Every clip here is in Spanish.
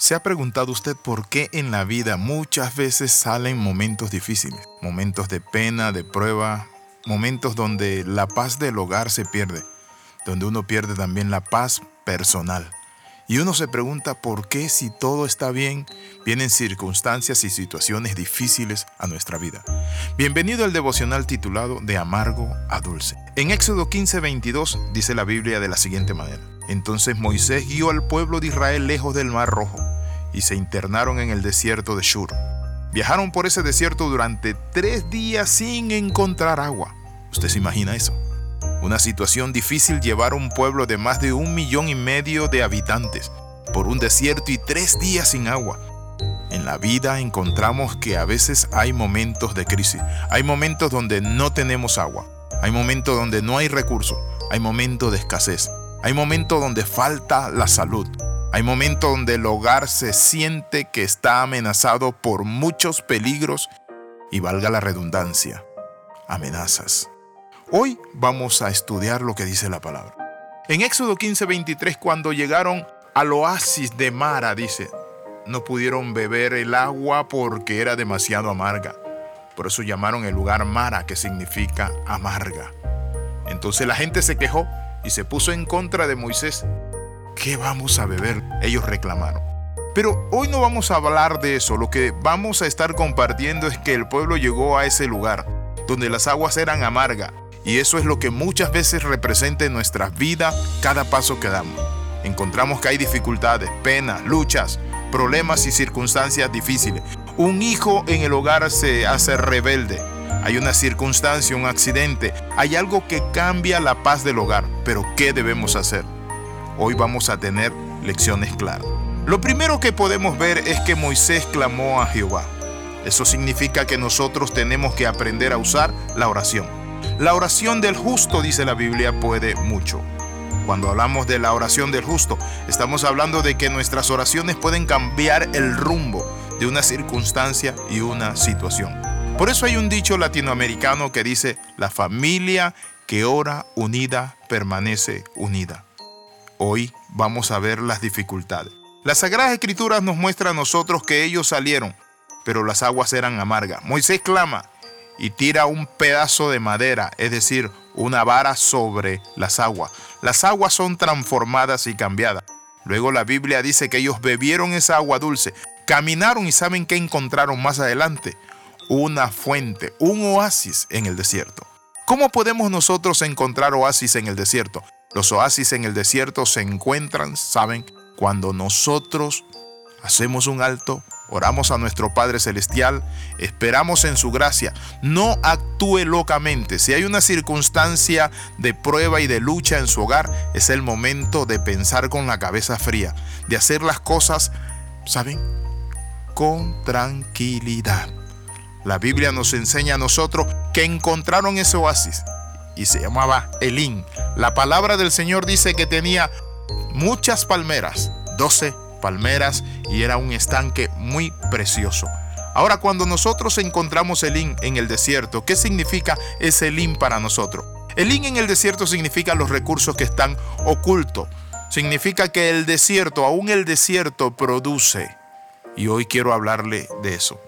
¿Se ha preguntado usted por qué en la vida muchas veces salen momentos difíciles? Momentos de pena, de prueba, momentos donde la paz del hogar se pierde, donde uno pierde también la paz personal. Y uno se pregunta por qué si todo está bien, vienen circunstancias y situaciones difíciles a nuestra vida. Bienvenido al devocional titulado De amargo a dulce. En Éxodo 15:22 dice la Biblia de la siguiente manera. Entonces Moisés guió al pueblo de Israel lejos del mar rojo y se internaron en el desierto de Shur. Viajaron por ese desierto durante tres días sin encontrar agua. ¿Usted se imagina eso? Una situación difícil llevar a un pueblo de más de un millón y medio de habitantes por un desierto y tres días sin agua. En la vida encontramos que a veces hay momentos de crisis, hay momentos donde no tenemos agua, hay momentos donde no hay recursos, hay momentos de escasez, hay momentos donde falta la salud, hay momentos donde el hogar se siente que está amenazado por muchos peligros y valga la redundancia, amenazas. Hoy vamos a estudiar lo que dice la palabra. En Éxodo 15:23, cuando llegaron al oasis de Mara, dice, no pudieron beber el agua porque era demasiado amarga. Por eso llamaron el lugar Mara, que significa amarga. Entonces la gente se quejó y se puso en contra de Moisés ¿qué vamos a beber? Ellos reclamaron. Pero hoy no vamos a hablar de eso, lo que vamos a estar compartiendo es que el pueblo llegó a ese lugar, donde las aguas eran amargas, y eso es lo que muchas veces representa en nuestras vidas cada paso que damos. Encontramos que hay dificultades, penas, luchas, problemas y circunstancias difíciles. Un hijo en el hogar se hace rebelde. Hay una circunstancia, un accidente, hay algo que cambia la paz del hogar. Pero ¿qué debemos hacer? hoy vamos a tener lecciones claras. Lo primero que podemos ver es que Moisés clamó a Jehová. Eso significa que nosotros tenemos que aprender a usar la oración. La oración del justo, dice la Biblia, puede mucho. Cuando hablamos de la oración del justo, estamos hablando de que nuestras oraciones pueden cambiar el rumbo de una circunstancia y una situación. Por eso hay un dicho latinoamericano que dice, la familia que ora unida permanece unida. Hoy vamos a ver las dificultades. Las Sagradas Escrituras nos muestran a nosotros que ellos salieron, pero las aguas eran amargas. Moisés clama y tira un pedazo de madera, es decir, una vara sobre las aguas. Las aguas son transformadas y cambiadas. Luego la Biblia dice que ellos bebieron esa agua dulce, caminaron y saben qué encontraron más adelante. Una fuente, un oasis en el desierto. ¿Cómo podemos nosotros encontrar oasis en el desierto? Los oasis en el desierto se encuentran, ¿saben? Cuando nosotros hacemos un alto, oramos a nuestro Padre Celestial, esperamos en su gracia, no actúe locamente. Si hay una circunstancia de prueba y de lucha en su hogar, es el momento de pensar con la cabeza fría, de hacer las cosas, ¿saben? Con tranquilidad. La Biblia nos enseña a nosotros que encontraron ese oasis y se llamaba Elín. La palabra del Señor dice que tenía muchas palmeras, 12 palmeras y era un estanque muy precioso. Ahora cuando nosotros encontramos Elín en el desierto, ¿qué significa ese Elín para nosotros? Elín en el desierto significa los recursos que están ocultos. Significa que el desierto, aún el desierto produce. Y hoy quiero hablarle de eso.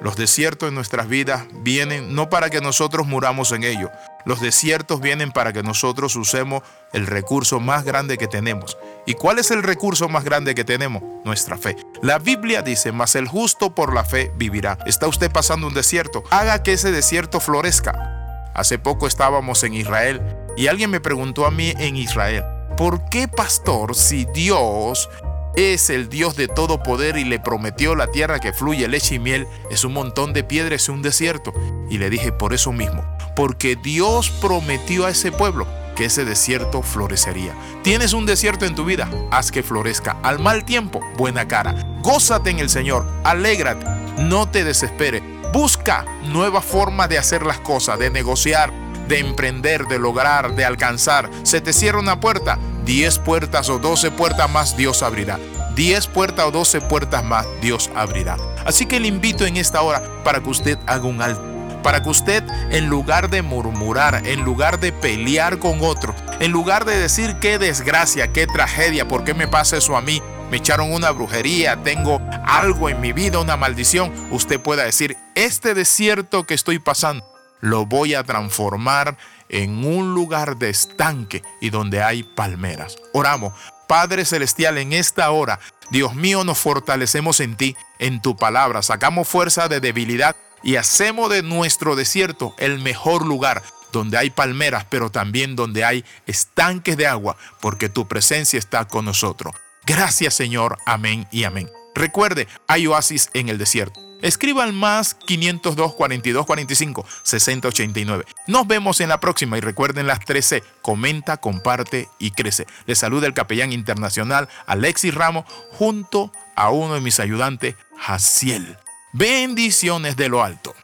Los desiertos en nuestras vidas vienen no para que nosotros muramos en ellos. Los desiertos vienen para que nosotros usemos el recurso más grande que tenemos. ¿Y cuál es el recurso más grande que tenemos? Nuestra fe. La Biblia dice, mas el justo por la fe vivirá. ¿Está usted pasando un desierto? Haga que ese desierto florezca. Hace poco estábamos en Israel y alguien me preguntó a mí en Israel, ¿por qué pastor si Dios es el Dios de todo poder y le prometió la tierra que fluye leche y miel, es un montón de piedras, es un desierto. Y le dije, por eso mismo, porque Dios prometió a ese pueblo que ese desierto florecería. Tienes un desierto en tu vida, haz que florezca. Al mal tiempo, buena cara. Gózate en el Señor, alégrate, no te desesperes. Busca nueva forma de hacer las cosas, de negociar, de emprender, de lograr, de alcanzar. Se te cierra una puerta, 10 puertas o 12 puertas más Dios abrirá. 10 puertas o 12 puertas más Dios abrirá. Así que le invito en esta hora para que usted haga un alto. Para que usted, en lugar de murmurar, en lugar de pelear con otro, en lugar de decir qué desgracia, qué tragedia, por qué me pasa eso a mí, me echaron una brujería, tengo algo en mi vida, una maldición, usted pueda decir, este desierto que estoy pasando, lo voy a transformar en un lugar de estanque y donde hay palmeras. Oramos. Padre Celestial, en esta hora, Dios mío, nos fortalecemos en ti, en tu palabra, sacamos fuerza de debilidad y hacemos de nuestro desierto el mejor lugar donde hay palmeras, pero también donde hay estanques de agua, porque tu presencia está con nosotros. Gracias Señor, amén y amén. Recuerde, hay oasis en el desierto. Escriba al más 502 42 45 60 89. Nos vemos en la próxima y recuerden las 13. Comenta, comparte y crece. Le saluda el capellán internacional Alexis Ramos junto a uno de mis ayudantes, Jaciel. Bendiciones de lo alto.